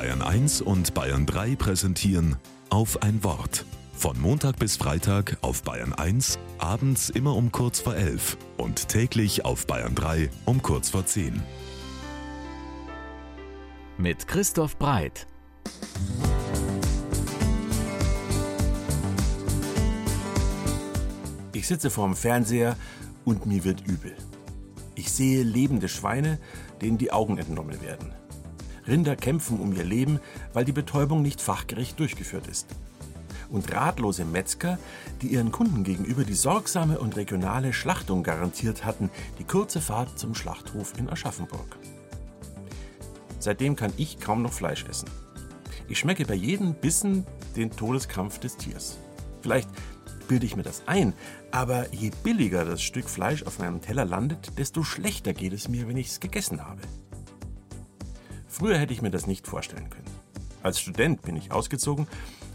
Bayern 1 und Bayern 3 präsentieren auf ein Wort. Von Montag bis Freitag auf Bayern 1, abends immer um kurz vor 11 und täglich auf Bayern 3 um kurz vor 10. Mit Christoph Breit. Ich sitze vorm Fernseher und mir wird übel. Ich sehe lebende Schweine, denen die Augen entnommen werden. Rinder kämpfen um ihr Leben, weil die Betäubung nicht fachgerecht durchgeführt ist. Und ratlose Metzger, die ihren Kunden gegenüber die sorgsame und regionale Schlachtung garantiert hatten, die kurze Fahrt zum Schlachthof in Aschaffenburg. Seitdem kann ich kaum noch Fleisch essen. Ich schmecke bei jedem Bissen den Todeskampf des Tiers. Vielleicht bilde ich mir das ein, aber je billiger das Stück Fleisch auf meinem Teller landet, desto schlechter geht es mir, wenn ich es gegessen habe. Früher hätte ich mir das nicht vorstellen können. Als Student bin ich ausgezogen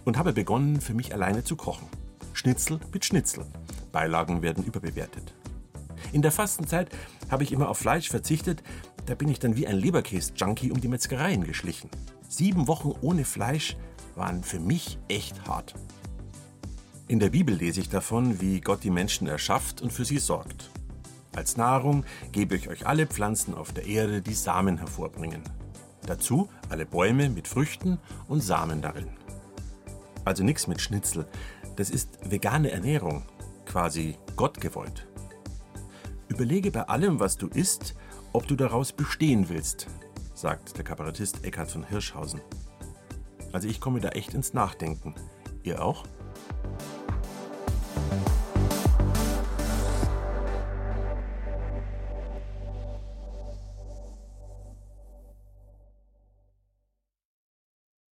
und habe begonnen, für mich alleine zu kochen. Schnitzel mit Schnitzel. Beilagen werden überbewertet. In der Fastenzeit habe ich immer auf Fleisch verzichtet, da bin ich dann wie ein Leberkäse-Junkie um die Metzgereien geschlichen. Sieben Wochen ohne Fleisch waren für mich echt hart. In der Bibel lese ich davon, wie Gott die Menschen erschafft und für sie sorgt. Als Nahrung gebe ich euch alle Pflanzen auf der Erde, die Samen hervorbringen. Dazu alle Bäume mit Früchten und Samen darin. Also nichts mit Schnitzel. Das ist vegane Ernährung, quasi Gott gewollt. Überlege bei allem, was du isst, ob du daraus bestehen willst, sagt der Kabarettist Eckhard von Hirschhausen. Also ich komme da echt ins Nachdenken. Ihr auch?